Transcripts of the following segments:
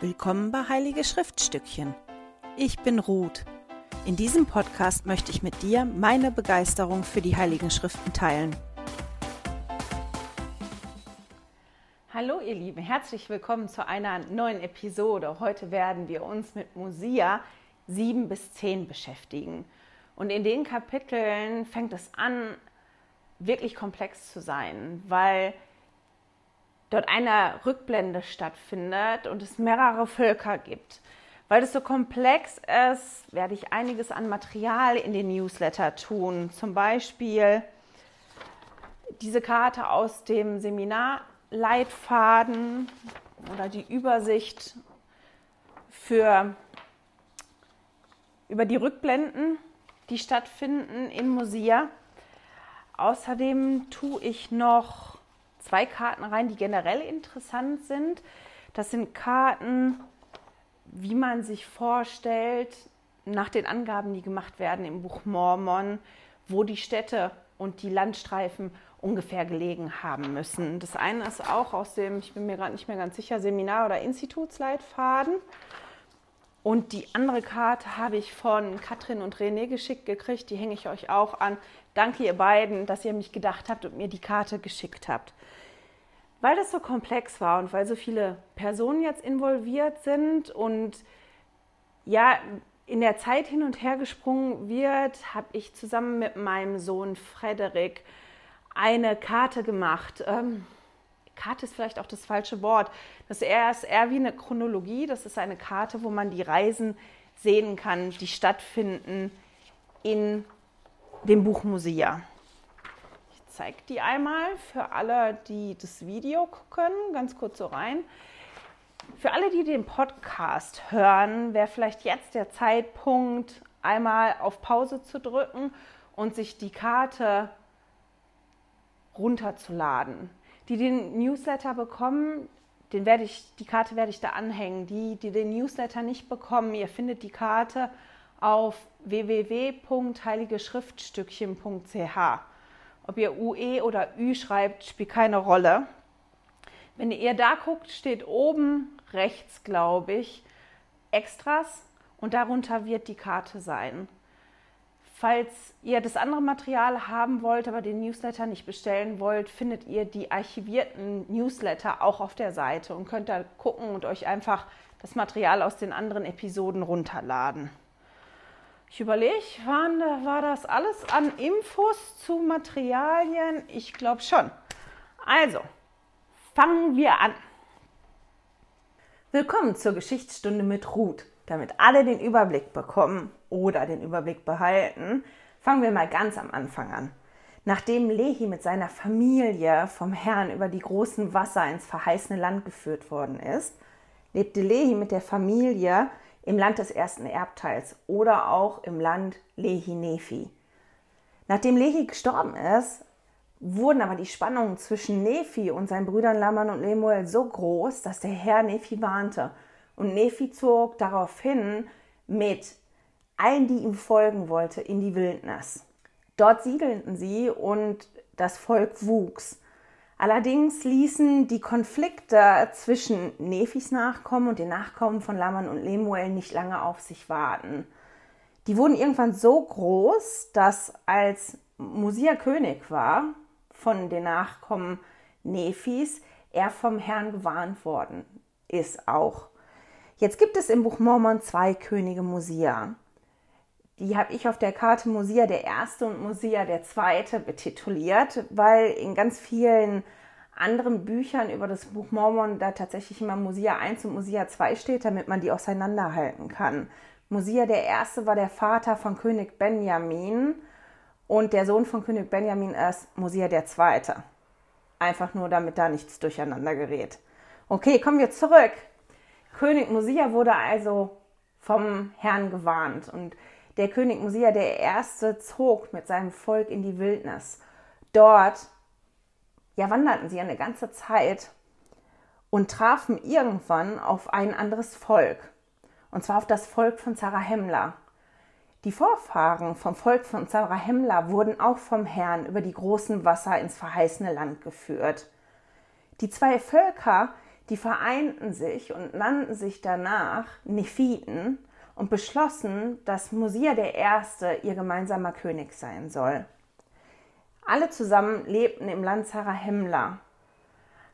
Willkommen bei Heilige Schriftstückchen. Ich bin Ruth. In diesem Podcast möchte ich mit dir meine Begeisterung für die Heiligen Schriften teilen. Hallo ihr Lieben, herzlich willkommen zu einer neuen Episode. Heute werden wir uns mit Mosia 7 bis 10 beschäftigen. Und in den Kapiteln fängt es an, wirklich komplex zu sein, weil dort eine Rückblende stattfindet und es mehrere Völker gibt. Weil es so komplex ist, werde ich einiges an Material in den Newsletter tun. Zum Beispiel diese Karte aus dem Seminarleitfaden oder die Übersicht für, über die Rückblenden, die stattfinden in Mosia. Außerdem tue ich noch zwei Karten rein, die generell interessant sind. Das sind Karten, wie man sich vorstellt, nach den Angaben, die gemacht werden im Buch Mormon, wo die Städte und die Landstreifen ungefähr gelegen haben müssen. Das eine ist auch aus dem, ich bin mir gerade nicht mehr ganz sicher, Seminar- oder Institutsleitfaden. Und die andere Karte habe ich von Katrin und René geschickt gekriegt. Die hänge ich euch auch an. Danke ihr beiden, dass ihr mich gedacht habt und mir die Karte geschickt habt. Weil das so komplex war und weil so viele Personen jetzt involviert sind und ja, in der Zeit hin und her gesprungen wird, habe ich zusammen mit meinem Sohn Frederik eine Karte gemacht. Ähm, Karte ist vielleicht auch das falsche Wort. Das ist eher, ist eher wie eine Chronologie. Das ist eine Karte, wo man die Reisen sehen kann, die stattfinden in dem Buch Musea. Zeige die einmal für alle, die das Video gucken, ganz kurz so rein. Für alle, die den Podcast hören, wäre vielleicht jetzt der Zeitpunkt, einmal auf Pause zu drücken und sich die Karte runterzuladen die den Newsletter bekommen, den werde ich, die Karte werde ich da anhängen. Die, die den Newsletter nicht bekommen, ihr findet die Karte auf www.heiligeschriftstückchen.ch. Ob ihr UE oder Ü schreibt, spielt keine Rolle. Wenn ihr da guckt, steht oben rechts, glaube ich, Extras und darunter wird die Karte sein. Falls ihr das andere Material haben wollt, aber den Newsletter nicht bestellen wollt, findet ihr die archivierten Newsletter auch auf der Seite und könnt da gucken und euch einfach das Material aus den anderen Episoden runterladen. Ich überlege, war, war das alles an Infos zu Materialien? Ich glaube schon. Also, fangen wir an. Willkommen zur Geschichtsstunde mit Ruth. Damit alle den Überblick bekommen oder den Überblick behalten, fangen wir mal ganz am Anfang an. Nachdem Lehi mit seiner Familie vom Herrn über die großen Wasser ins verheißene Land geführt worden ist, lebte Lehi mit der Familie im Land des ersten Erbteils oder auch im Land Lehi Nephi. Nachdem Lehi gestorben ist, wurden aber die Spannungen zwischen Nephi und seinen Brüdern Laman und Lemuel so groß, dass der Herr Nephi warnte und Nephi zog daraufhin mit allen, die ihm folgen wollte, in die Wildnis. Dort siedelten sie und das Volk wuchs. Allerdings ließen die Konflikte zwischen Nephis Nachkommen und den Nachkommen von Laman und Lemuel nicht lange auf sich warten. Die wurden irgendwann so groß, dass als Musia König war von den Nachkommen Nephis, er vom Herrn gewarnt worden ist auch. Jetzt gibt es im Buch Mormon zwei Könige Mosia. Die habe ich auf der Karte Mosia der Erste und Mosia der Zweite betituliert, weil in ganz vielen anderen Büchern über das Buch Mormon da tatsächlich immer Mosia 1 und Mosia 2 steht, damit man die auseinanderhalten kann. Mosia der Erste war der Vater von König Benjamin und der Sohn von König Benjamin ist Mosia der Zweite. Einfach nur, damit da nichts durcheinander gerät. Okay, kommen wir zurück König Mosia wurde also vom Herrn gewarnt und der König Mosia der Erste zog mit seinem Volk in die Wildnis. Dort ja, wanderten sie eine ganze Zeit und trafen irgendwann auf ein anderes Volk. Und zwar auf das Volk von Zarahemla. Die Vorfahren vom Volk von Zarahemla wurden auch vom Herrn über die großen Wasser ins verheißene Land geführt. Die zwei Völker Die vereinten sich und nannten sich danach Nephiten und beschlossen, dass Mosia I. ihr gemeinsamer König sein soll. Alle zusammen lebten im Land Zarahemla.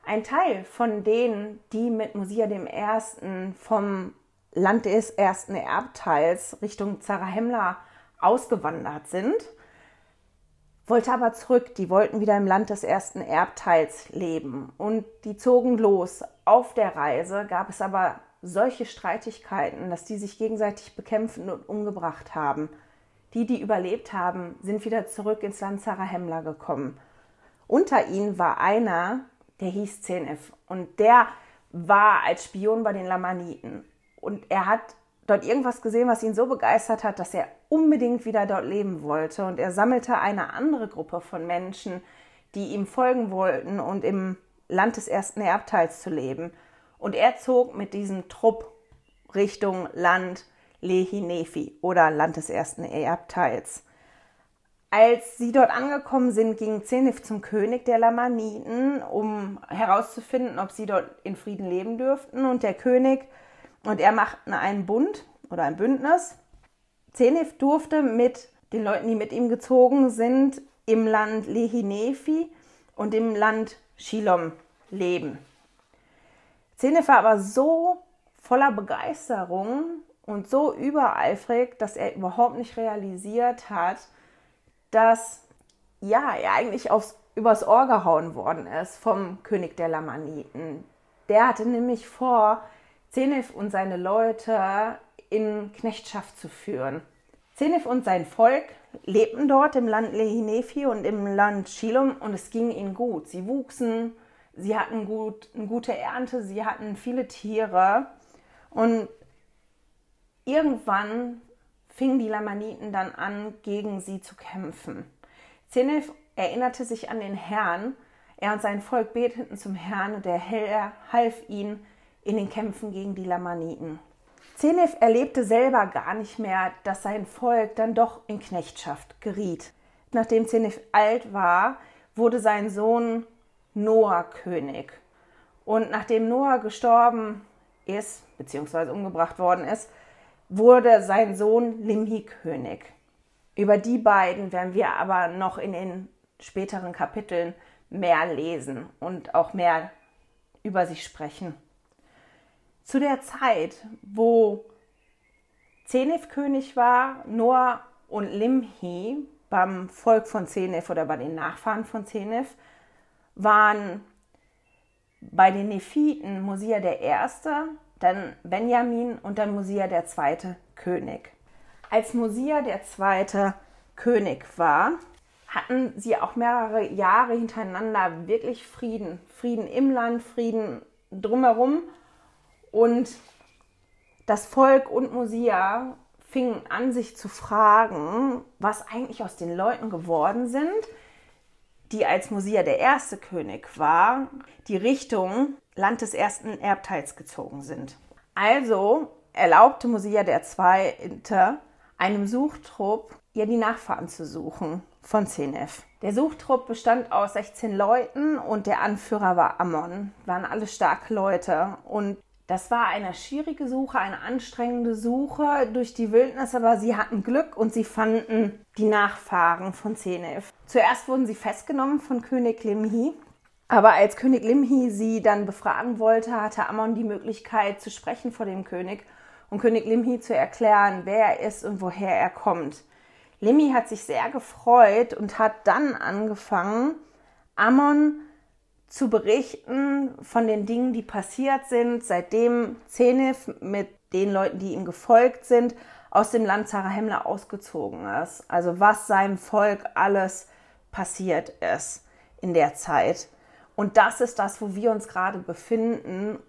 Ein Teil von denen, die mit Mosia I. vom Land des ersten Erbteils Richtung Zarahemla ausgewandert sind, wollte aber zurück. Die wollten wieder im Land des ersten Erbteils leben und die zogen los. Auf der Reise gab es aber solche Streitigkeiten, dass die sich gegenseitig bekämpfen und umgebracht haben. Die, die überlebt haben, sind wieder zurück ins Land Zarahemla gekommen. Unter ihnen war einer, der hieß Zenef und der war als Spion bei den Lamaniten. Und er hat dort irgendwas gesehen, was ihn so begeistert hat, dass er unbedingt wieder dort leben wollte. Und er sammelte eine andere Gruppe von Menschen, die ihm folgen wollten und im Land des ersten Erbteils zu leben. Und er zog mit diesem Trupp Richtung Land Lehi oder Land des ersten Erbteils. Als sie dort angekommen sind, ging Zenith zum König der Lamaniten, um herauszufinden, ob sie dort in Frieden leben dürften. Und der König und er machten einen Bund oder ein Bündnis. Zenith durfte mit den Leuten, die mit ihm gezogen sind, im Land Lehinefi und im Land Shilom leben. Zenith war aber so voller Begeisterung und so übereifrig, dass er überhaupt nicht realisiert hat, dass ja, er eigentlich aufs, übers Ohr gehauen worden ist vom König der Lamaniten. Der hatte nämlich vor, Zenef und seine Leute in Knechtschaft zu führen. Zenef und sein Volk lebten dort im Land Lehinefi und im Land Shilom und es ging ihnen gut. Sie wuchsen, sie hatten gut, eine gute Ernte, sie hatten viele Tiere und irgendwann fingen die Lamaniten dann an, gegen sie zu kämpfen. Zenef erinnerte sich an den Herrn, er und sein Volk beteten zum Herrn und der Herr half ihnen, in den Kämpfen gegen die Lamaniten. Zenef erlebte selber gar nicht mehr, dass sein Volk dann doch in Knechtschaft geriet. Nachdem Zenef alt war, wurde sein Sohn Noah König. Und nachdem Noah gestorben ist, beziehungsweise umgebracht worden ist, wurde sein Sohn Limhi König. Über die beiden werden wir aber noch in den späteren Kapiteln mehr lesen und auch mehr über sie sprechen zu der Zeit, wo Zenef König war, Noah und Limhi beim Volk von Zenef oder bei den Nachfahren von Zenef, waren bei den Nephiten Mosia der Erste, dann Benjamin und dann Mosia der Zweite König. Als Mosia der Zweite König war, hatten sie auch mehrere Jahre hintereinander wirklich Frieden. Frieden im Land, Frieden drumherum und das Volk und Mosia fingen an, sich zu fragen, was eigentlich aus den Leuten geworden sind, die als Mosia der erste König war, die Richtung Land des ersten Erbteils gezogen sind. Also erlaubte Mosia der Zweite einem Suchtrupp, ihr die Nachfahren zu suchen von Zenef. Der Suchtrupp bestand aus 16 Leuten und der Anführer war Ammon. Waren alle starke Leute und das war eine schwierige Suche, eine anstrengende Suche durch die Wildnis, aber sie hatten Glück und sie fanden die Nachfahren von Zenef. Zuerst wurden sie festgenommen von König Limhi, aber als König Limhi sie dann befragen wollte, hatte Ammon die Möglichkeit zu sprechen vor dem König und König Limhi zu erklären, wer er ist und woher er kommt. Limhi hat sich sehr gefreut und hat dann angefangen, Ammon zu berichten von den Dingen, die passiert sind, seitdem Zenith mit den Leuten, die ihm gefolgt sind, aus dem Land Zarahemla ausgezogen ist. Also was seinem Volk alles passiert ist in der Zeit. Und das ist das, wo wir uns gerade befinden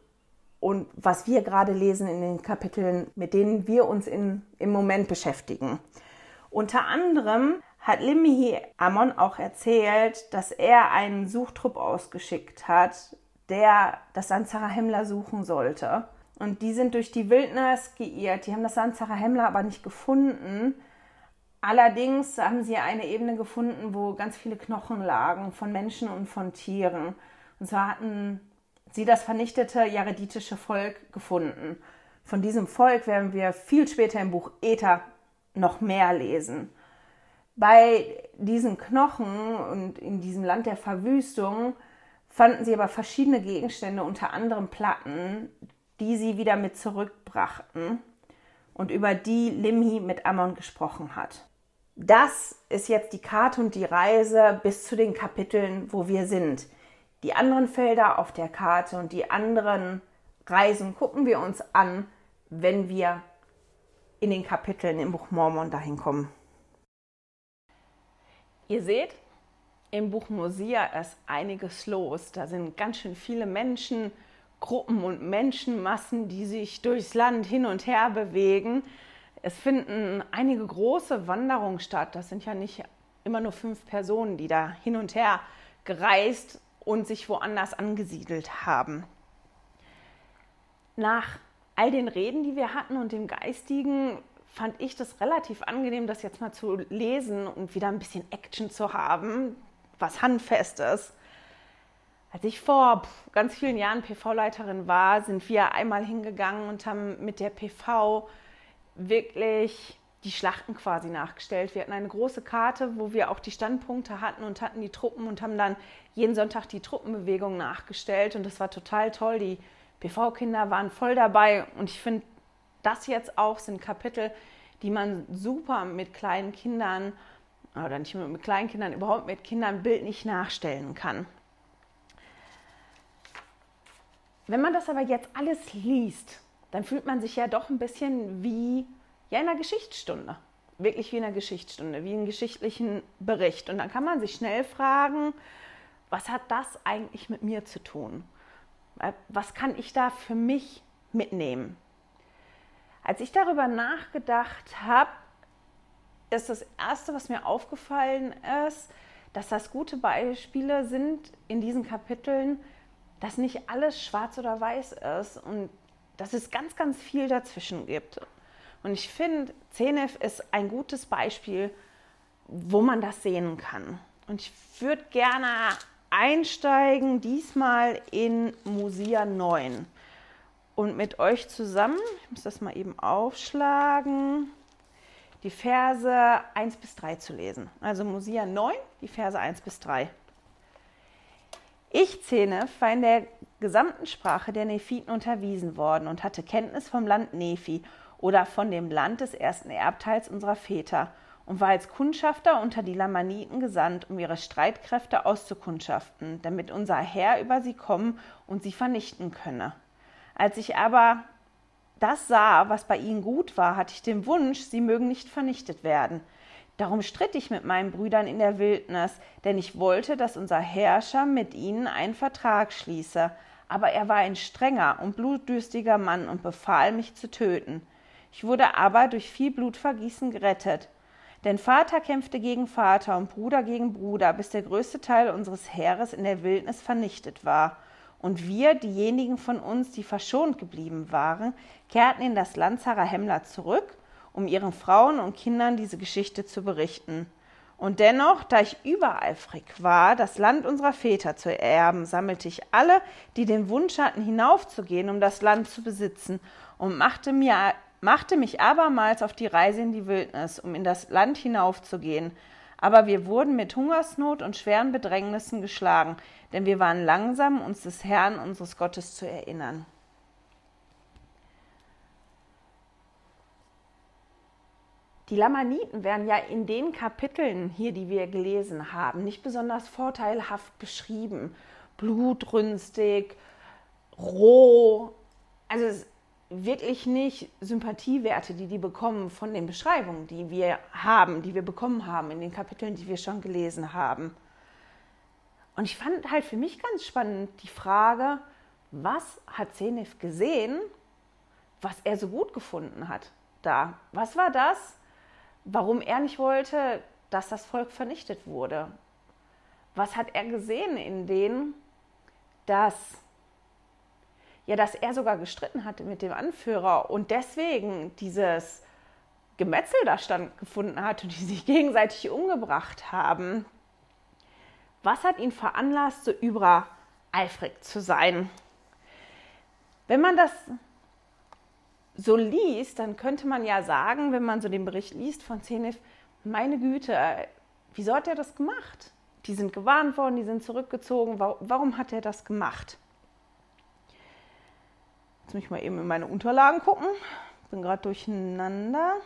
und was wir gerade lesen in den Kapiteln, mit denen wir uns in, im Moment beschäftigen. Unter anderem hat Limhi Amon auch erzählt, dass er einen Suchtrupp ausgeschickt hat, der das Sanzara Hemmler suchen sollte. Und die sind durch die Wildnis geirrt. Die haben das Sanzara Hemmler aber nicht gefunden. Allerdings haben sie eine Ebene gefunden, wo ganz viele Knochen lagen von Menschen und von Tieren. Und zwar hatten sie das vernichtete jareditische Volk gefunden. Von diesem Volk werden wir viel später im Buch Ether noch mehr lesen. Bei diesen Knochen und in diesem Land der Verwüstung fanden sie aber verschiedene Gegenstände, unter anderem Platten, die sie wieder mit zurückbrachten und über die Limhi mit Ammon gesprochen hat. Das ist jetzt die Karte und die Reise bis zu den Kapiteln, wo wir sind. Die anderen Felder auf der Karte und die anderen Reisen gucken wir uns an, wenn wir in den Kapiteln im Buch Mormon dahin kommen. Ihr seht, im Buch Mosia ist einiges los. Da sind ganz schön viele Menschen, Gruppen und Menschenmassen, die sich durchs Land hin und her bewegen. Es finden einige große Wanderungen statt. Das sind ja nicht immer nur fünf Personen, die da hin und her gereist und sich woanders angesiedelt haben. Nach all den Reden, die wir hatten und dem Geistigen, fand ich das relativ angenehm, das jetzt mal zu lesen und wieder ein bisschen Action zu haben, was Handfestes. Als ich vor ganz vielen Jahren PV-Leiterin war, sind wir einmal hingegangen und haben mit der PV wirklich die Schlachten quasi nachgestellt. Wir hatten eine große Karte, wo wir auch die Standpunkte hatten und hatten die Truppen und haben dann jeden Sonntag die Truppenbewegung nachgestellt und das war total toll. Die PV-Kinder waren voll dabei und ich finde, das jetzt auch sind Kapitel, die man super mit kleinen Kindern oder nicht nur mit kleinen Kindern, überhaupt mit Kindern bildlich nachstellen kann. Wenn man das aber jetzt alles liest, dann fühlt man sich ja doch ein bisschen wie ja, in einer Geschichtsstunde. Wirklich wie in einer Geschichtsstunde, wie in einem geschichtlichen Bericht. Und dann kann man sich schnell fragen, was hat das eigentlich mit mir zu tun? Was kann ich da für mich mitnehmen? Als ich darüber nachgedacht habe, ist das Erste, was mir aufgefallen ist, dass das gute Beispiele sind in diesen Kapiteln, dass nicht alles schwarz oder weiß ist und dass es ganz, ganz viel dazwischen gibt. Und ich finde, CNF ist ein gutes Beispiel, wo man das sehen kann. Und ich würde gerne einsteigen, diesmal in Musia 9. Und mit euch zusammen, ich muss das mal eben aufschlagen, die Verse 1 bis 3 zu lesen. Also Musia 9, die Verse 1 bis 3. Ich, Zenef, war in der gesamten Sprache der Nephiten unterwiesen worden und hatte Kenntnis vom Land Nephi oder von dem Land des ersten Erbteils unserer Väter und war als Kundschafter unter die Lamaniten gesandt, um ihre Streitkräfte auszukundschaften, damit unser Herr über sie kommen und sie vernichten könne. Als ich aber das sah, was bei ihnen gut war, hatte ich den Wunsch, sie mögen nicht vernichtet werden. Darum stritt ich mit meinen Brüdern in der Wildnis, denn ich wollte, dass unser Herrscher mit ihnen einen Vertrag schließe. Aber er war ein strenger und blutdürstiger Mann und befahl, mich zu töten. Ich wurde aber durch viel Blutvergießen gerettet. Denn Vater kämpfte gegen Vater und Bruder gegen Bruder, bis der größte Teil unseres Heeres in der Wildnis vernichtet war. Und wir, diejenigen von uns, die verschont geblieben waren, kehrten in das Land Zarahemla zurück, um ihren Frauen und Kindern diese Geschichte zu berichten. Und dennoch, da ich übereifrig war, das Land unserer Väter zu erben, sammelte ich alle, die den Wunsch hatten, hinaufzugehen, um das Land zu besitzen, und machte mir machte mich abermals auf die Reise in die Wildnis, um in das Land hinaufzugehen. Aber wir wurden mit Hungersnot und schweren Bedrängnissen geschlagen, denn wir waren langsam, uns des Herrn, unseres Gottes zu erinnern. Die Lamaniten werden ja in den Kapiteln hier, die wir gelesen haben, nicht besonders vorteilhaft beschrieben. Blutrünstig, roh. Also es wirklich nicht Sympathiewerte, die die bekommen von den Beschreibungen, die wir haben, die wir bekommen haben in den Kapiteln, die wir schon gelesen haben. Und ich fand halt für mich ganz spannend die Frage, was hat Zenef gesehen, was er so gut gefunden hat da? Was war das, warum er nicht wollte, dass das Volk vernichtet wurde? Was hat er gesehen in denen, dass ja, dass er sogar gestritten hatte mit dem Anführer und deswegen dieses Gemetzel da stattgefunden hat und die sich gegenseitig umgebracht haben. Was hat ihn veranlasst, so übereifrig zu sein? Wenn man das so liest, dann könnte man ja sagen, wenn man so den Bericht liest von Zenef, meine Güte, wieso hat er das gemacht? Die sind gewarnt worden, die sind zurückgezogen. Warum hat er das gemacht? Jetzt muss ich mal eben in meine Unterlagen gucken. Bin gerade durcheinander.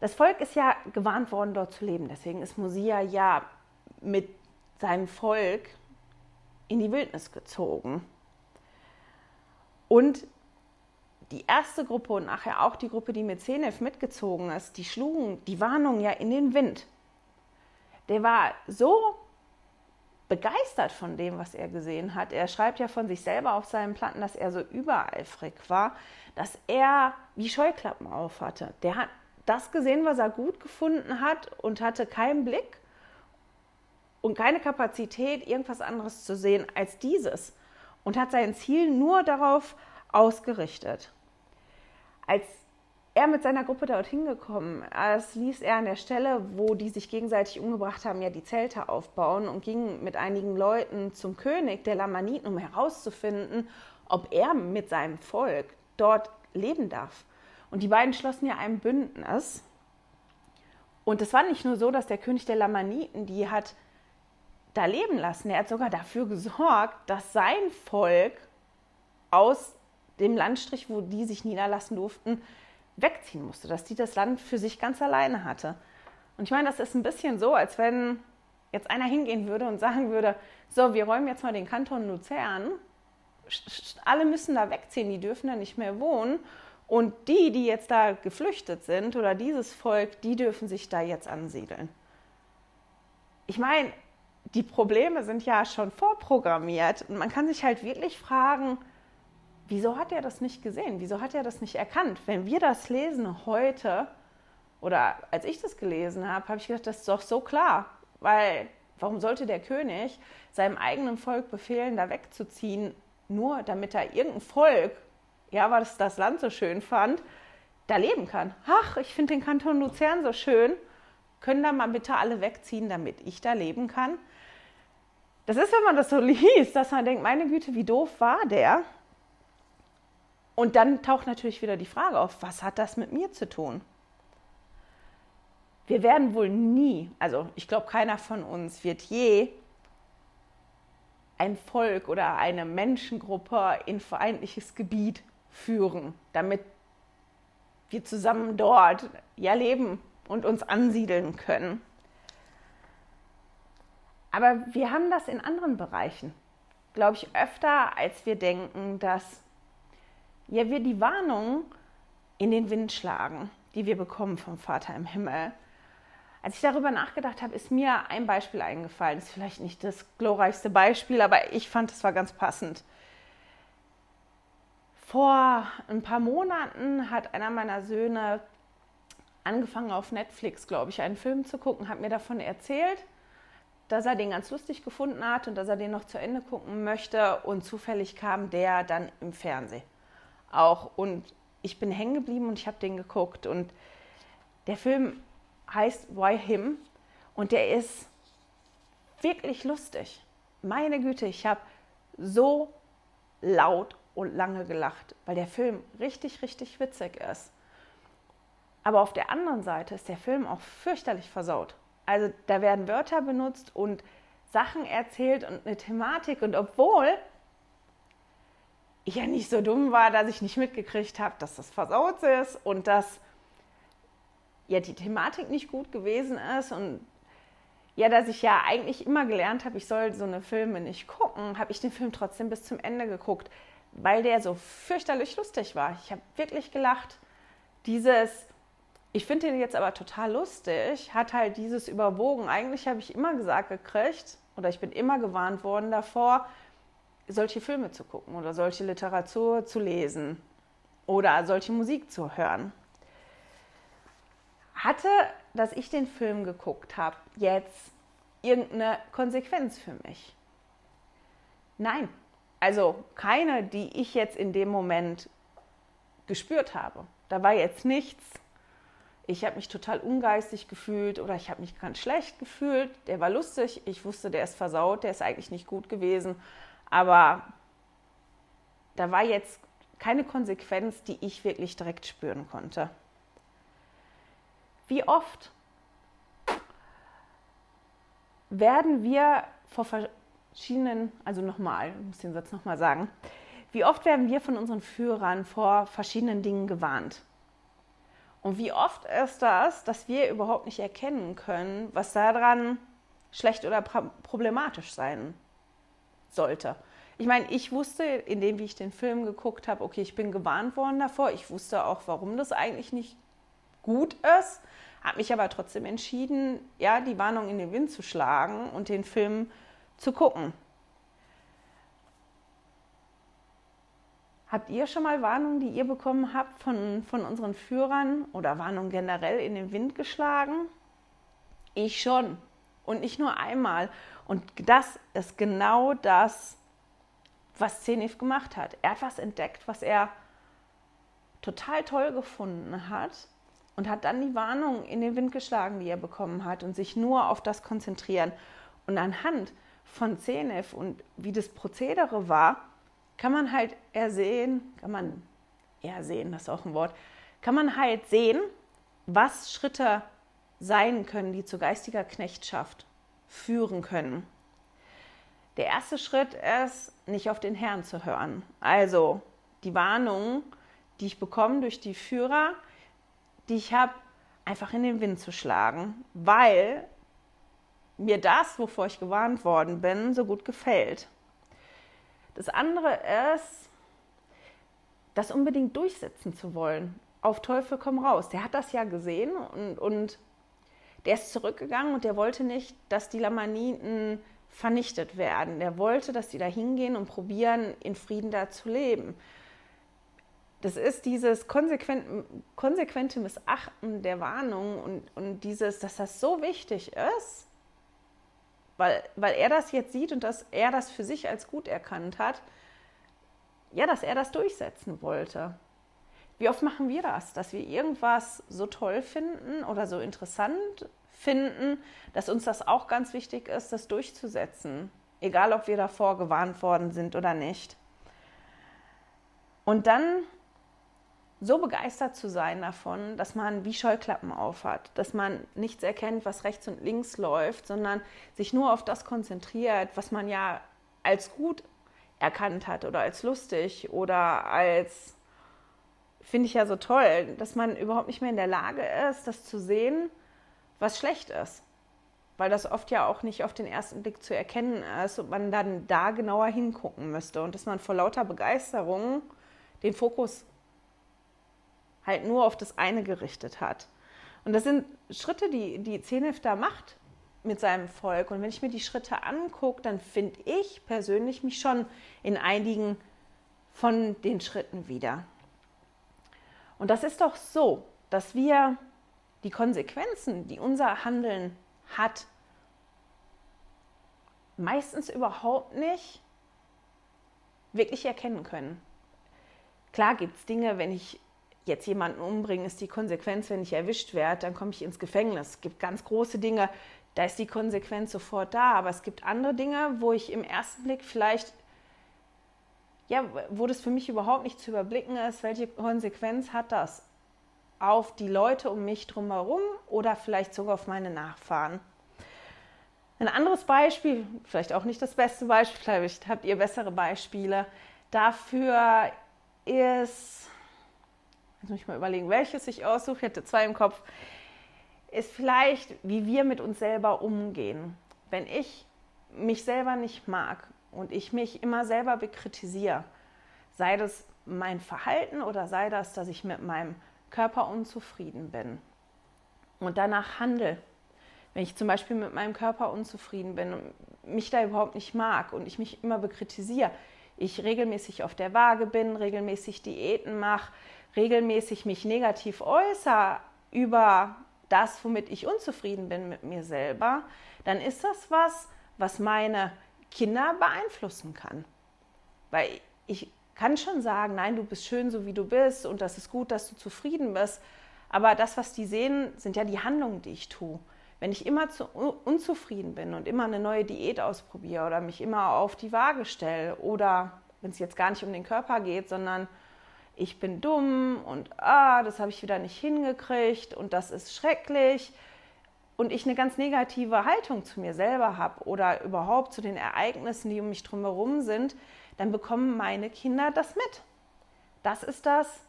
Das Volk ist ja gewarnt worden, dort zu leben. Deswegen ist Mosia ja mit seinem Volk in die Wildnis gezogen. Und die erste Gruppe und nachher auch die Gruppe, die mit Zenef mitgezogen ist, die schlugen die Warnung ja in den Wind. Der war so begeistert von dem, was er gesehen hat. Er schreibt ja von sich selber auf seinen Platten, dass er so übereifrig war, dass er wie Scheuklappen auf hatte. Der hat das gesehen, was er gut gefunden hat und hatte keinen Blick und keine Kapazität, irgendwas anderes zu sehen als dieses und hat sein Ziel nur darauf ausgerichtet. Als er mit seiner Gruppe dorthin gekommen ist, ließ er an der Stelle, wo die sich gegenseitig umgebracht haben, ja die Zelte aufbauen und ging mit einigen Leuten zum König der Lamaniten, um herauszufinden, ob er mit seinem Volk dort leben darf. Und die beiden schlossen ja ein Bündnis. Und es war nicht nur so, dass der König der Lamaniten die hat da leben lassen. Er hat sogar dafür gesorgt, dass sein Volk aus dem Landstrich, wo die sich niederlassen durften, wegziehen musste, dass die das Land für sich ganz alleine hatte. Und ich meine, das ist ein bisschen so, als wenn jetzt einer hingehen würde und sagen würde, so, wir räumen jetzt mal den Kanton Luzern, alle müssen da wegziehen, die dürfen da nicht mehr wohnen. Und die, die jetzt da geflüchtet sind oder dieses Volk, die dürfen sich da jetzt ansiedeln. Ich meine, die Probleme sind ja schon vorprogrammiert und man kann sich halt wirklich fragen, wieso hat er das nicht gesehen? Wieso hat er das nicht erkannt? Wenn wir das lesen heute oder als ich das gelesen habe, habe ich gedacht, das ist doch so klar, weil warum sollte der König seinem eigenen Volk befehlen, da wegzuziehen, nur damit er irgendein Volk ja, es das Land so schön fand, da leben kann. Ach, ich finde den Kanton Luzern so schön. Können da mal bitte alle wegziehen, damit ich da leben kann? Das ist, wenn man das so liest, dass man denkt, meine Güte, wie doof war der? Und dann taucht natürlich wieder die Frage auf, was hat das mit mir zu tun? Wir werden wohl nie, also ich glaube, keiner von uns wird je ein Volk oder eine Menschengruppe in feindliches Gebiet führen, damit wir zusammen dort ja leben und uns ansiedeln können. Aber wir haben das in anderen Bereichen, glaube ich, öfter, als wir denken, dass ja, wir die Warnung in den Wind schlagen, die wir bekommen vom Vater im Himmel. Als ich darüber nachgedacht habe, ist mir ein Beispiel eingefallen. Das ist vielleicht nicht das glorreichste Beispiel, aber ich fand, es war ganz passend. Vor ein paar Monaten hat einer meiner Söhne angefangen auf Netflix, glaube ich, einen Film zu gucken, hat mir davon erzählt, dass er den ganz lustig gefunden hat und dass er den noch zu Ende gucken möchte. Und zufällig kam der dann im Fernsehen auch. Und ich bin hängen geblieben und ich habe den geguckt. Und der Film heißt Why Him? Und der ist wirklich lustig. Meine Güte, ich habe so laut und lange gelacht, weil der Film richtig, richtig witzig ist. Aber auf der anderen Seite ist der Film auch fürchterlich versaut. Also da werden Wörter benutzt und Sachen erzählt und eine Thematik. Und obwohl ich ja nicht so dumm war, dass ich nicht mitgekriegt habe, dass das versaut ist und dass ja die Thematik nicht gut gewesen ist und ja, dass ich ja eigentlich immer gelernt habe, ich soll so eine Filme nicht gucken, habe ich den Film trotzdem bis zum Ende geguckt, weil der so fürchterlich lustig war. Ich habe wirklich gelacht. Dieses, ich finde den jetzt aber total lustig, hat halt dieses überwogen. Eigentlich habe ich immer gesagt gekriegt, oder ich bin immer gewarnt worden davor, solche Filme zu gucken oder solche Literatur zu lesen oder solche Musik zu hören. Hatte, dass ich den Film geguckt habe, jetzt irgendeine Konsequenz für mich? Nein, also keine, die ich jetzt in dem Moment gespürt habe. Da war jetzt nichts. Ich habe mich total ungeistig gefühlt oder ich habe mich ganz schlecht gefühlt. Der war lustig. Ich wusste, der ist versaut, der ist eigentlich nicht gut gewesen. Aber da war jetzt keine Konsequenz, die ich wirklich direkt spüren konnte. Wie oft werden wir vor verschiedenen, also nochmal, ich muss den Satz nochmal sagen, wie oft werden wir von unseren Führern vor verschiedenen Dingen gewarnt? Und wie oft ist das, dass wir überhaupt nicht erkennen können, was daran schlecht oder problematisch sein sollte. Ich meine, ich wusste, indem ich den Film geguckt habe, okay, ich bin gewarnt worden davor. Ich wusste auch, warum das eigentlich nicht gut ist, habe mich aber trotzdem entschieden, ja, die Warnung in den Wind zu schlagen und den Film zu gucken. Habt ihr schon mal Warnungen, die ihr bekommen habt von, von unseren Führern oder Warnungen generell in den Wind geschlagen? Ich schon. Und nicht nur einmal. Und das ist genau das, was Zenif gemacht hat. Er hat was entdeckt, was er total toll gefunden hat und hat dann die Warnung in den Wind geschlagen, die er bekommen hat und sich nur auf das konzentrieren. Und anhand von Zenef und wie das Prozedere war, kann man halt ersehen, kann man ersehen, das ist auch ein Wort, kann man halt sehen, was Schritte sein können, die zu geistiger Knechtschaft führen können. Der erste Schritt ist, nicht auf den Herrn zu hören. Also die Warnung, die ich bekomme durch die Führer, die ich habe, einfach in den Wind zu schlagen, weil mir das, wovor ich gewarnt worden bin, so gut gefällt. Das andere ist, das unbedingt durchsetzen zu wollen. Auf Teufel komm raus. Der hat das ja gesehen und, und der ist zurückgegangen und der wollte nicht, dass die Lamaniten vernichtet werden. Der wollte, dass sie da hingehen und probieren, in Frieden da zu leben. Das ist dieses konsequent, konsequente Missachten der Warnung und, und dieses, dass das so wichtig ist, weil, weil er das jetzt sieht und dass er das für sich als gut erkannt hat, ja, dass er das durchsetzen wollte. Wie oft machen wir das, dass wir irgendwas so toll finden oder so interessant finden, dass uns das auch ganz wichtig ist, das durchzusetzen, egal ob wir davor gewarnt worden sind oder nicht. Und dann so begeistert zu sein davon, dass man wie Scheuklappen aufhat, dass man nichts erkennt, was rechts und links läuft, sondern sich nur auf das konzentriert, was man ja als gut erkannt hat oder als lustig oder als finde ich ja so toll, dass man überhaupt nicht mehr in der Lage ist, das zu sehen, was schlecht ist. Weil das oft ja auch nicht auf den ersten Blick zu erkennen ist und man dann da genauer hingucken müsste und dass man vor lauter Begeisterung den Fokus halt nur auf das eine gerichtet hat. Und das sind Schritte, die die Zenef da macht mit seinem Volk. Und wenn ich mir die Schritte angucke, dann finde ich persönlich mich schon in einigen von den Schritten wieder. Und das ist doch so, dass wir die Konsequenzen, die unser Handeln hat, meistens überhaupt nicht wirklich erkennen können. Klar gibt es Dinge, wenn ich jetzt jemanden umbringe, ist die Konsequenz, wenn ich erwischt werde, dann komme ich ins Gefängnis. Es gibt ganz große Dinge, da ist die Konsequenz sofort da. Aber es gibt andere Dinge, wo ich im ersten Blick vielleicht, ja, wo das für mich überhaupt nicht zu überblicken ist, welche Konsequenz hat das auf die Leute um mich drumherum oder vielleicht sogar auf meine Nachfahren. Ein anderes Beispiel, vielleicht auch nicht das beste Beispiel, vielleicht habt ihr bessere Beispiele. Dafür ist Jetzt muss ich mal überlegen, welches ich aussuche. Ich hätte zwei im Kopf. Ist vielleicht, wie wir mit uns selber umgehen. Wenn ich mich selber nicht mag und ich mich immer selber bekritisiere, sei das mein Verhalten oder sei das, dass ich mit meinem Körper unzufrieden bin und danach handle. Wenn ich zum Beispiel mit meinem Körper unzufrieden bin und mich da überhaupt nicht mag und ich mich immer bekritisiere, ich regelmäßig auf der Waage bin, regelmäßig Diäten mache, regelmäßig mich negativ äußere über das, womit ich unzufrieden bin mit mir selber, dann ist das was, was meine Kinder beeinflussen kann. Weil ich kann schon sagen, nein, du bist schön, so wie du bist und das ist gut, dass du zufrieden bist. Aber das, was die sehen, sind ja die Handlungen, die ich tue. Wenn ich immer zu unzufrieden bin und immer eine neue Diät ausprobiere oder mich immer auf die Waage stelle oder wenn es jetzt gar nicht um den Körper geht, sondern ich bin dumm und ah, das habe ich wieder nicht hingekriegt und das ist schrecklich und ich eine ganz negative Haltung zu mir selber habe oder überhaupt zu den Ereignissen, die um mich drumherum sind, dann bekommen meine Kinder das mit. Das ist das,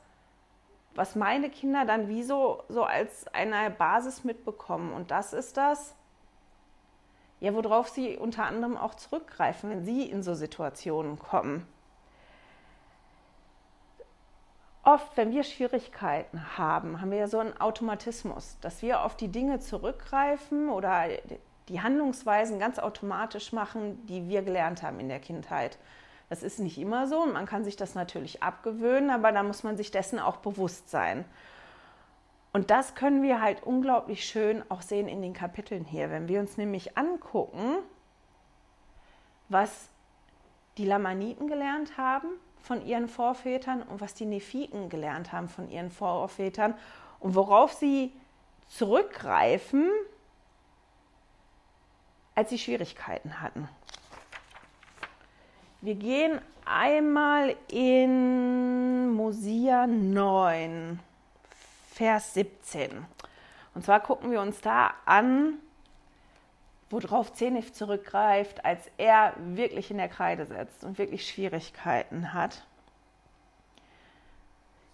was meine Kinder dann wie so, so als eine Basis mitbekommen. Und das ist das, ja, worauf sie unter anderem auch zurückgreifen, wenn sie in so Situationen kommen. Oft, wenn wir Schwierigkeiten haben, haben wir ja so einen Automatismus, dass wir auf die Dinge zurückgreifen oder die Handlungsweisen ganz automatisch machen, die wir gelernt haben in der Kindheit. Das ist nicht immer so und man kann sich das natürlich abgewöhnen, aber da muss man sich dessen auch bewusst sein. Und das können wir halt unglaublich schön auch sehen in den Kapiteln hier. Wenn wir uns nämlich angucken, was die Lamaniten gelernt haben, von ihren Vorvätern und was die Nephiten gelernt haben von ihren Vorvätern und worauf sie zurückgreifen, als sie Schwierigkeiten hatten. Wir gehen einmal in Mosia 9, Vers 17. Und zwar gucken wir uns da an, worauf Zenith zurückgreift, als er wirklich in der Kreide setzt und wirklich Schwierigkeiten hat.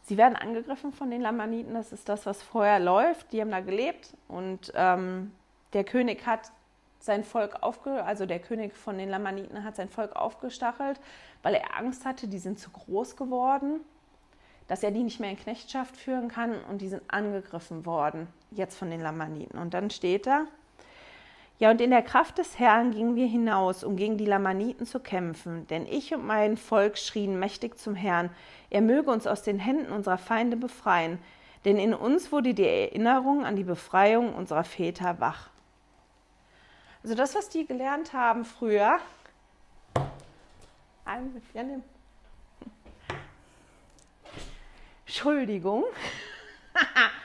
Sie werden angegriffen von den Lamaniten, das ist das, was vorher läuft. Die haben da gelebt und ähm, der König hat sein Volk aufge, also der König von den Lamaniten hat sein Volk aufgestachelt, weil er Angst hatte, die sind zu groß geworden, dass er die nicht mehr in Knechtschaft führen kann und die sind angegriffen worden, jetzt von den Lamaniten. Und dann steht da, ja, und in der Kraft des Herrn gingen wir hinaus, um gegen die Lamaniten zu kämpfen. Denn ich und mein Volk schrien mächtig zum Herrn, er möge uns aus den Händen unserer Feinde befreien. Denn in uns wurde die Erinnerung an die Befreiung unserer Väter wach. Also das, was die gelernt haben früher. Entschuldigung.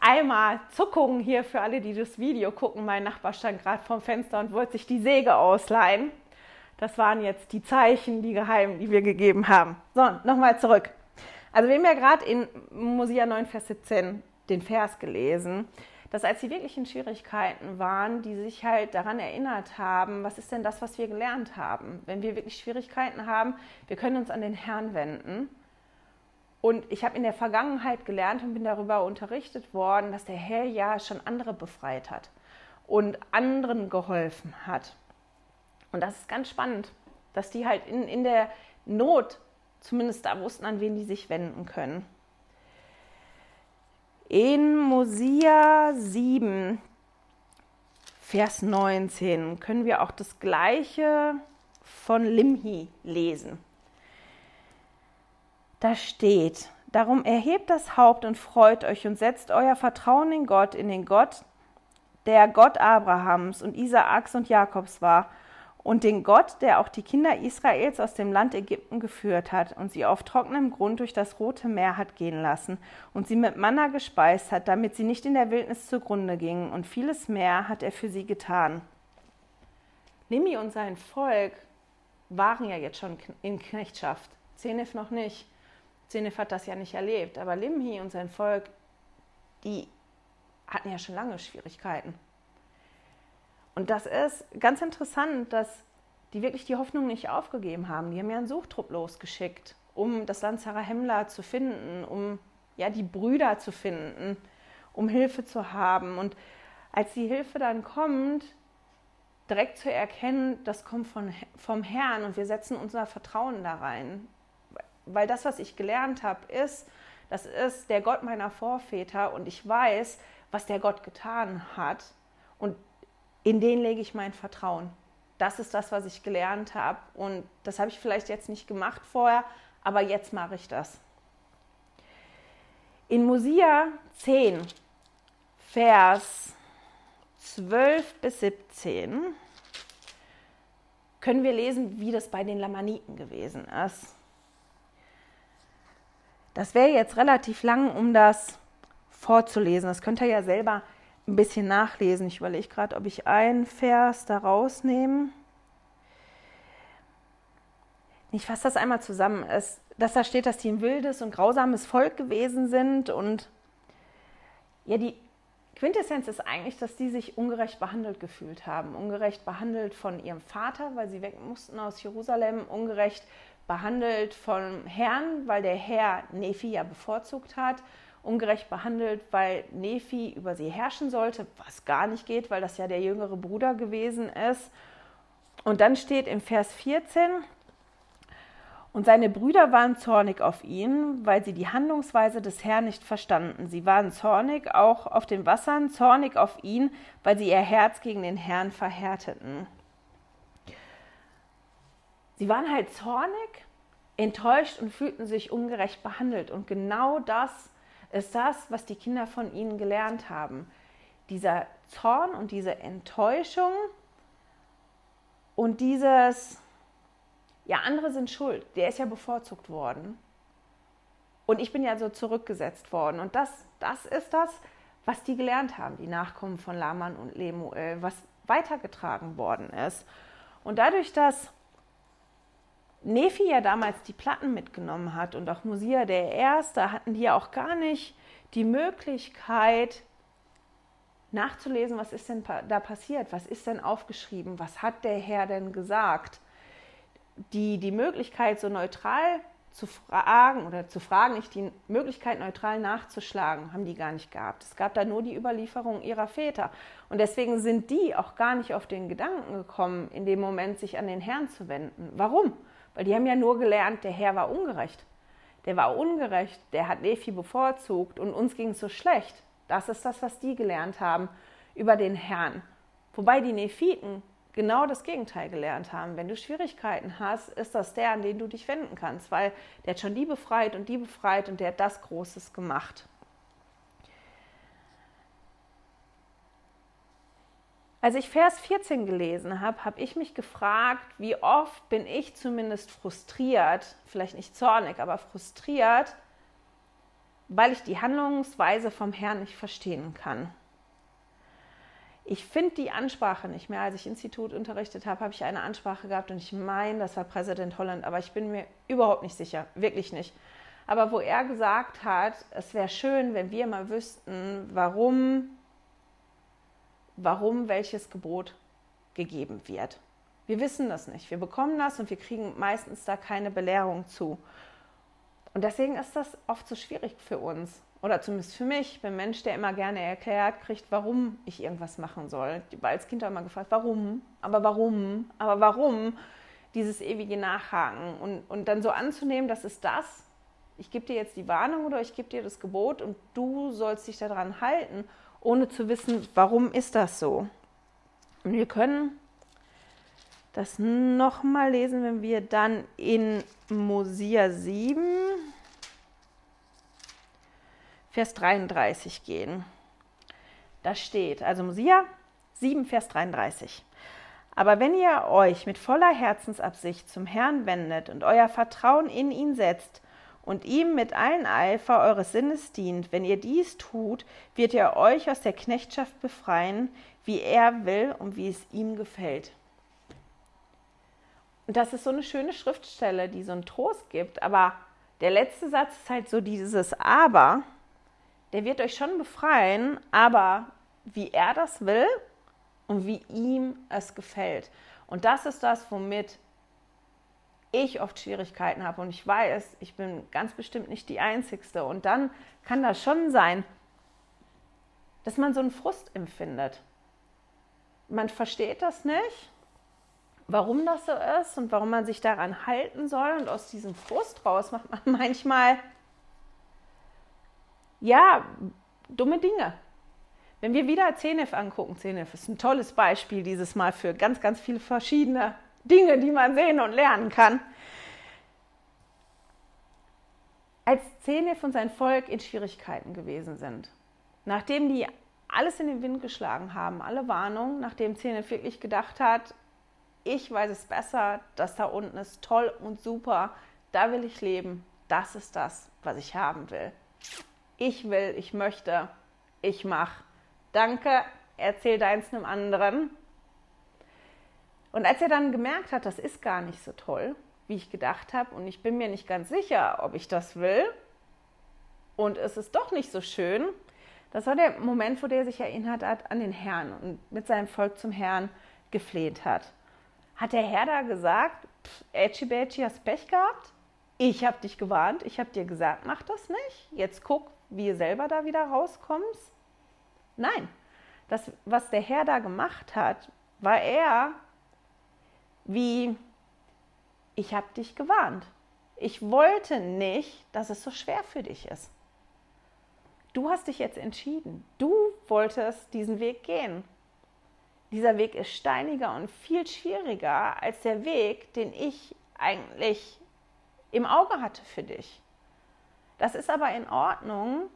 einmal Zuckungen hier für alle, die das Video gucken. Mein Nachbar stand gerade vorm Fenster und wollte sich die Säge ausleihen. Das waren jetzt die Zeichen, die geheimen, die wir gegeben haben. So, nochmal zurück. Also wir haben ja gerade in Mosia 9, Vers 17 den Vers gelesen, dass als sie wirklich in Schwierigkeiten waren, die sich halt daran erinnert haben, was ist denn das, was wir gelernt haben? Wenn wir wirklich Schwierigkeiten haben, wir können uns an den Herrn wenden und ich habe in der Vergangenheit gelernt und bin darüber unterrichtet worden, dass der Herr ja schon andere befreit hat und anderen geholfen hat. Und das ist ganz spannend, dass die halt in, in der Not zumindest da wussten, an wen die sich wenden können. In Mosia 7, Vers 19 können wir auch das Gleiche von Limhi lesen. Da steht, darum erhebt das Haupt und freut euch und setzt euer Vertrauen in Gott, in den Gott, der Gott Abrahams und Isaaks und Jakobs war, und den Gott, der auch die Kinder Israels aus dem Land Ägypten geführt hat und sie auf trockenem Grund durch das Rote Meer hat gehen lassen und sie mit Manna gespeist hat, damit sie nicht in der Wildnis zugrunde gingen, und vieles mehr hat er für sie getan. Nimi und sein Volk waren ja jetzt schon in Knechtschaft, Zenef noch nicht. Zenef hat das ja nicht erlebt, aber Limhi und sein Volk, die hatten ja schon lange Schwierigkeiten. Und das ist ganz interessant, dass die wirklich die Hoffnung nicht aufgegeben haben. Die haben ja einen Suchtrupp losgeschickt, um das Land Zarahemla zu finden, um ja die Brüder zu finden, um Hilfe zu haben. Und als die Hilfe dann kommt, direkt zu erkennen, das kommt von, vom Herrn und wir setzen unser Vertrauen da rein weil das, was ich gelernt habe, ist, das ist der Gott meiner Vorväter und ich weiß, was der Gott getan hat und in den lege ich mein Vertrauen. Das ist das, was ich gelernt habe und das habe ich vielleicht jetzt nicht gemacht vorher, aber jetzt mache ich das. In Mosia 10, Vers 12 bis 17 können wir lesen, wie das bei den Lamaniten gewesen ist. Das wäre jetzt relativ lang, um das vorzulesen. Das könnt ihr ja selber ein bisschen nachlesen. Ich überlege gerade, ob ich einen Vers da rausnehme. ich fasse das einmal zusammen, ist, dass da steht, dass die ein wildes und grausames Volk gewesen sind und ja, die Quintessenz ist eigentlich, dass die sich ungerecht behandelt gefühlt haben. Ungerecht behandelt von ihrem Vater, weil sie weg mussten aus Jerusalem. Ungerecht behandelt vom Herrn, weil der Herr Nephi ja bevorzugt hat. Ungerecht behandelt, weil Nephi über sie herrschen sollte, was gar nicht geht, weil das ja der jüngere Bruder gewesen ist. Und dann steht im Vers 14, und seine Brüder waren zornig auf ihn, weil sie die Handlungsweise des Herrn nicht verstanden. Sie waren zornig auch auf den Wassern, zornig auf ihn, weil sie ihr Herz gegen den Herrn verhärteten. Sie waren halt zornig, enttäuscht und fühlten sich ungerecht behandelt. Und genau das ist das, was die Kinder von ihnen gelernt haben. Dieser Zorn und diese Enttäuschung und dieses ja, andere sind schuld. Der ist ja bevorzugt worden. Und ich bin ja so zurückgesetzt worden. Und das, das ist das, was die gelernt haben, die Nachkommen von Laman und Lemuel, was weitergetragen worden ist. Und dadurch, dass Nephi ja damals die Platten mitgenommen hat und auch Musia der Erste, hatten die ja auch gar nicht die Möglichkeit nachzulesen, was ist denn da passiert, was ist denn aufgeschrieben, was hat der Herr denn gesagt die die Möglichkeit, so neutral zu fragen oder zu fragen, nicht die Möglichkeit, neutral nachzuschlagen, haben die gar nicht gehabt. Es gab da nur die Überlieferung ihrer Väter. Und deswegen sind die auch gar nicht auf den Gedanken gekommen, in dem Moment sich an den Herrn zu wenden. Warum? Weil die haben ja nur gelernt, der Herr war ungerecht. Der war ungerecht, der hat Nephi bevorzugt und uns ging es so schlecht. Das ist das, was die gelernt haben über den Herrn. Wobei die Nephiten genau das Gegenteil gelernt haben. Wenn du Schwierigkeiten hast, ist das der, an den du dich wenden kannst, weil der hat schon die befreit und die befreit und der hat das Großes gemacht. Als ich Vers 14 gelesen habe, habe ich mich gefragt, wie oft bin ich zumindest frustriert, vielleicht nicht zornig, aber frustriert, weil ich die Handlungsweise vom Herrn nicht verstehen kann. Ich finde die Ansprache nicht mehr. Als ich Institut unterrichtet habe, habe ich eine Ansprache gehabt und ich meine, das war Präsident Holland, aber ich bin mir überhaupt nicht sicher, wirklich nicht. Aber wo er gesagt hat, es wäre schön, wenn wir mal wüssten, warum, warum welches Gebot gegeben wird. Wir wissen das nicht. Wir bekommen das und wir kriegen meistens da keine Belehrung zu. Und deswegen ist das oft so schwierig für uns oder zumindest für mich, ich bin ein Mensch, der immer gerne erklärt kriegt, warum ich irgendwas machen soll. Ich war als Kind auch immer gefragt, warum, aber warum, aber warum, dieses ewige Nachhaken und, und dann so anzunehmen, das ist das, ich gebe dir jetzt die Warnung oder ich gebe dir das Gebot und du sollst dich daran halten, ohne zu wissen, warum ist das so. Und wir können das nochmal lesen, wenn wir dann in Mosia 7 Vers 33 gehen. Da steht, also Mosia 7, Vers 33. Aber wenn ihr euch mit voller Herzensabsicht zum Herrn wendet und euer Vertrauen in ihn setzt und ihm mit allen Eifer eures Sinnes dient, wenn ihr dies tut, wird er euch aus der Knechtschaft befreien, wie er will und wie es ihm gefällt. Und das ist so eine schöne Schriftstelle, die so einen Trost gibt. Aber der letzte Satz ist halt so dieses Aber der wird euch schon befreien, aber wie er das will und wie ihm es gefällt. Und das ist das, womit ich oft Schwierigkeiten habe. Und ich weiß, ich bin ganz bestimmt nicht die Einzigste. Und dann kann das schon sein, dass man so einen Frust empfindet. Man versteht das nicht, warum das so ist und warum man sich daran halten soll. Und aus diesem Frust raus macht man manchmal ja, dumme Dinge. Wenn wir wieder CNF angucken, CNF ist ein tolles Beispiel dieses Mal für ganz, ganz viele verschiedene Dinge, die man sehen und lernen kann. Als CNF und sein Volk in Schwierigkeiten gewesen sind, nachdem die alles in den Wind geschlagen haben, alle Warnungen, nachdem CNF wirklich gedacht hat, ich weiß es besser, das da unten ist toll und super, da will ich leben, das ist das, was ich haben will ich will, ich möchte, ich mache. Danke, erzähl deins einem anderen. Und als er dann gemerkt hat, das ist gar nicht so toll, wie ich gedacht habe und ich bin mir nicht ganz sicher, ob ich das will und es ist doch nicht so schön. Das war der Moment, wo der sich erinnert hat an den Herrn und mit seinem Volk zum Herrn gefleht hat. Hat der Herr da gesagt, Ätschi Bätschi, hast Pech gehabt? Ich habe dich gewarnt, ich habe dir gesagt, mach das nicht. Jetzt guck, wie ihr selber da wieder rauskommst. Nein, das, was der Herr da gemacht hat, war er wie, ich habe dich gewarnt. Ich wollte nicht, dass es so schwer für dich ist. Du hast dich jetzt entschieden. Du wolltest diesen Weg gehen. Dieser Weg ist steiniger und viel schwieriger als der Weg, den ich eigentlich im Auge hatte für dich. Das ist aber in Ordnung.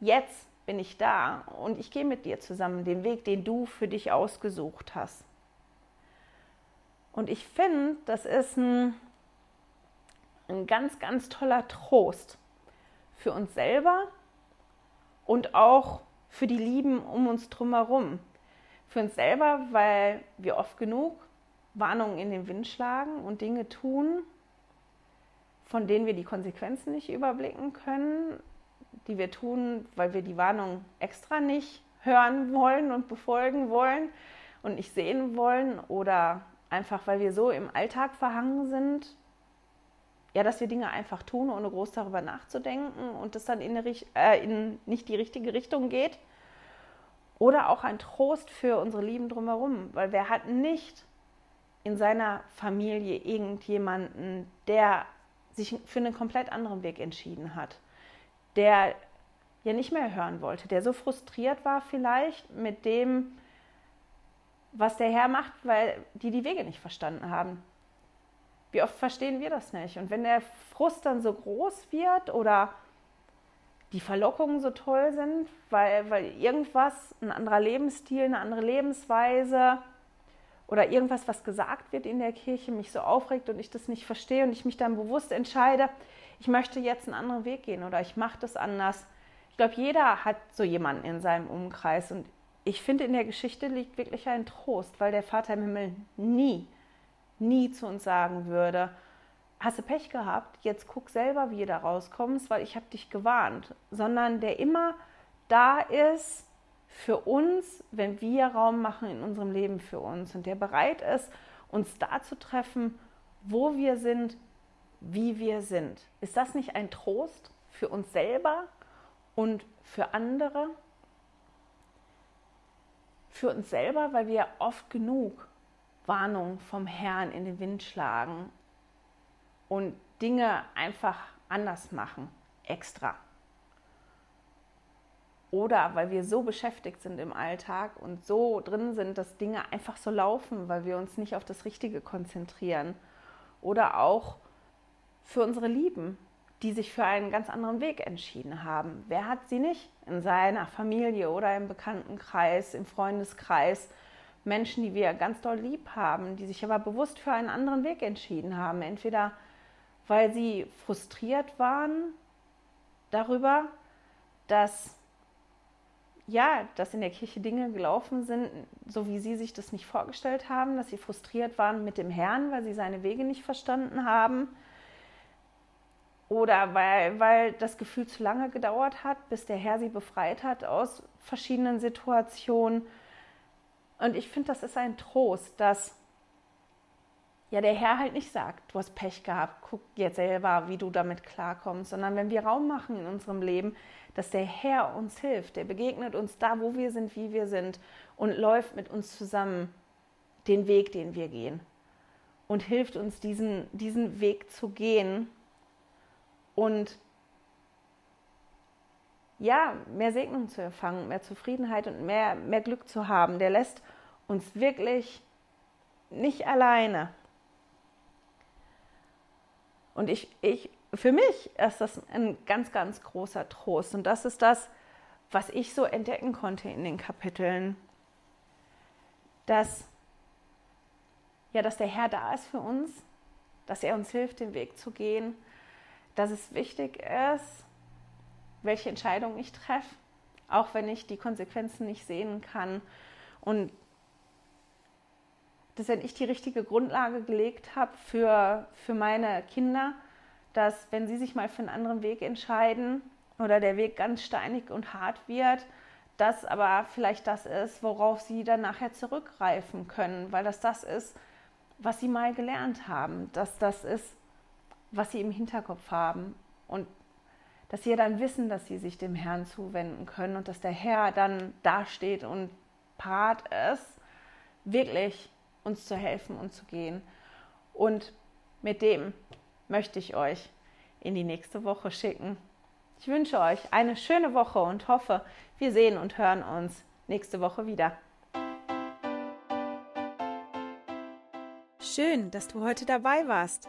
Jetzt bin ich da und ich gehe mit dir zusammen den Weg, den du für dich ausgesucht hast. Und ich finde, das ist ein, ein ganz, ganz toller Trost für uns selber und auch für die Lieben um uns drumherum. Für uns selber, weil wir oft genug Warnungen in den Wind schlagen und Dinge tun, von denen wir die Konsequenzen nicht überblicken können, die wir tun, weil wir die Warnung extra nicht hören wollen und befolgen wollen und nicht sehen wollen oder einfach weil wir so im Alltag verhangen sind, ja, dass wir Dinge einfach tun, ohne groß darüber nachzudenken und das dann in, eine, äh, in nicht die richtige Richtung geht. Oder auch ein Trost für unsere Lieben drumherum, weil wer hat nicht in seiner Familie irgendjemanden, der sich für einen komplett anderen Weg entschieden hat, der ja nicht mehr hören wollte, der so frustriert war vielleicht mit dem, was der Herr macht, weil die die Wege nicht verstanden haben. Wie oft verstehen wir das nicht? Und wenn der Frust dann so groß wird oder die Verlockungen so toll sind, weil, weil irgendwas, ein anderer Lebensstil, eine andere Lebensweise oder irgendwas, was gesagt wird in der Kirche, mich so aufregt und ich das nicht verstehe und ich mich dann bewusst entscheide, ich möchte jetzt einen anderen Weg gehen oder ich mache das anders. Ich glaube, jeder hat so jemanden in seinem Umkreis und ich finde, in der Geschichte liegt wirklich ein Trost, weil der Vater im Himmel nie nie zu uns sagen würde, hast du Pech gehabt, jetzt guck selber, wie du da rauskommst, weil ich habe dich gewarnt, sondern der immer da ist für uns, wenn wir Raum machen in unserem Leben für uns und der bereit ist, uns da zu treffen, wo wir sind, wie wir sind. Ist das nicht ein Trost für uns selber und für andere? Für uns selber, weil wir oft genug Warnung vom Herrn in den Wind schlagen und Dinge einfach anders machen, extra. Oder weil wir so beschäftigt sind im Alltag und so drin sind, dass Dinge einfach so laufen, weil wir uns nicht auf das Richtige konzentrieren. Oder auch für unsere Lieben, die sich für einen ganz anderen Weg entschieden haben. Wer hat sie nicht in seiner Familie oder im Bekanntenkreis, im Freundeskreis Menschen, die wir ganz doll lieb haben, die sich aber bewusst für einen anderen Weg entschieden haben. Entweder weil sie frustriert waren darüber, dass ja, dass in der Kirche Dinge gelaufen sind, so wie sie sich das nicht vorgestellt haben, dass sie frustriert waren mit dem Herrn, weil sie seine Wege nicht verstanden haben. Oder weil, weil das Gefühl zu lange gedauert hat, bis der Herr sie befreit hat aus verschiedenen Situationen. Und ich finde, das ist ein Trost, dass ja der Herr halt nicht sagt, du hast Pech gehabt, guck jetzt selber, wie du damit klarkommst, sondern wenn wir Raum machen in unserem Leben, dass der Herr uns hilft, der begegnet uns da, wo wir sind, wie wir sind und läuft mit uns zusammen den Weg, den wir gehen. Und hilft uns, diesen, diesen Weg zu gehen und ja, mehr Segnung zu empfangen, mehr Zufriedenheit und mehr, mehr Glück zu haben. Der lässt uns wirklich nicht alleine. Und ich, ich, für mich ist das ein ganz, ganz großer Trost. Und das ist das, was ich so entdecken konnte in den Kapiteln. Dass, ja, dass der Herr da ist für uns, dass er uns hilft, den Weg zu gehen, dass es wichtig ist, welche Entscheidung ich treffe, auch wenn ich die Konsequenzen nicht sehen kann. Und dass wenn ich die richtige Grundlage gelegt habe für, für meine Kinder, dass wenn sie sich mal für einen anderen Weg entscheiden oder der Weg ganz steinig und hart wird, das aber vielleicht das ist, worauf sie dann nachher zurückgreifen können, weil das das ist, was sie mal gelernt haben, dass das ist, was sie im Hinterkopf haben und dass sie dann wissen, dass sie sich dem Herrn zuwenden können und dass der Herr dann dasteht und parat ist, wirklich uns zu helfen und zu gehen. Und mit dem möchte ich euch in die nächste Woche schicken. Ich wünsche euch eine schöne Woche und hoffe, wir sehen und hören uns nächste Woche wieder. Schön, dass du heute dabei warst.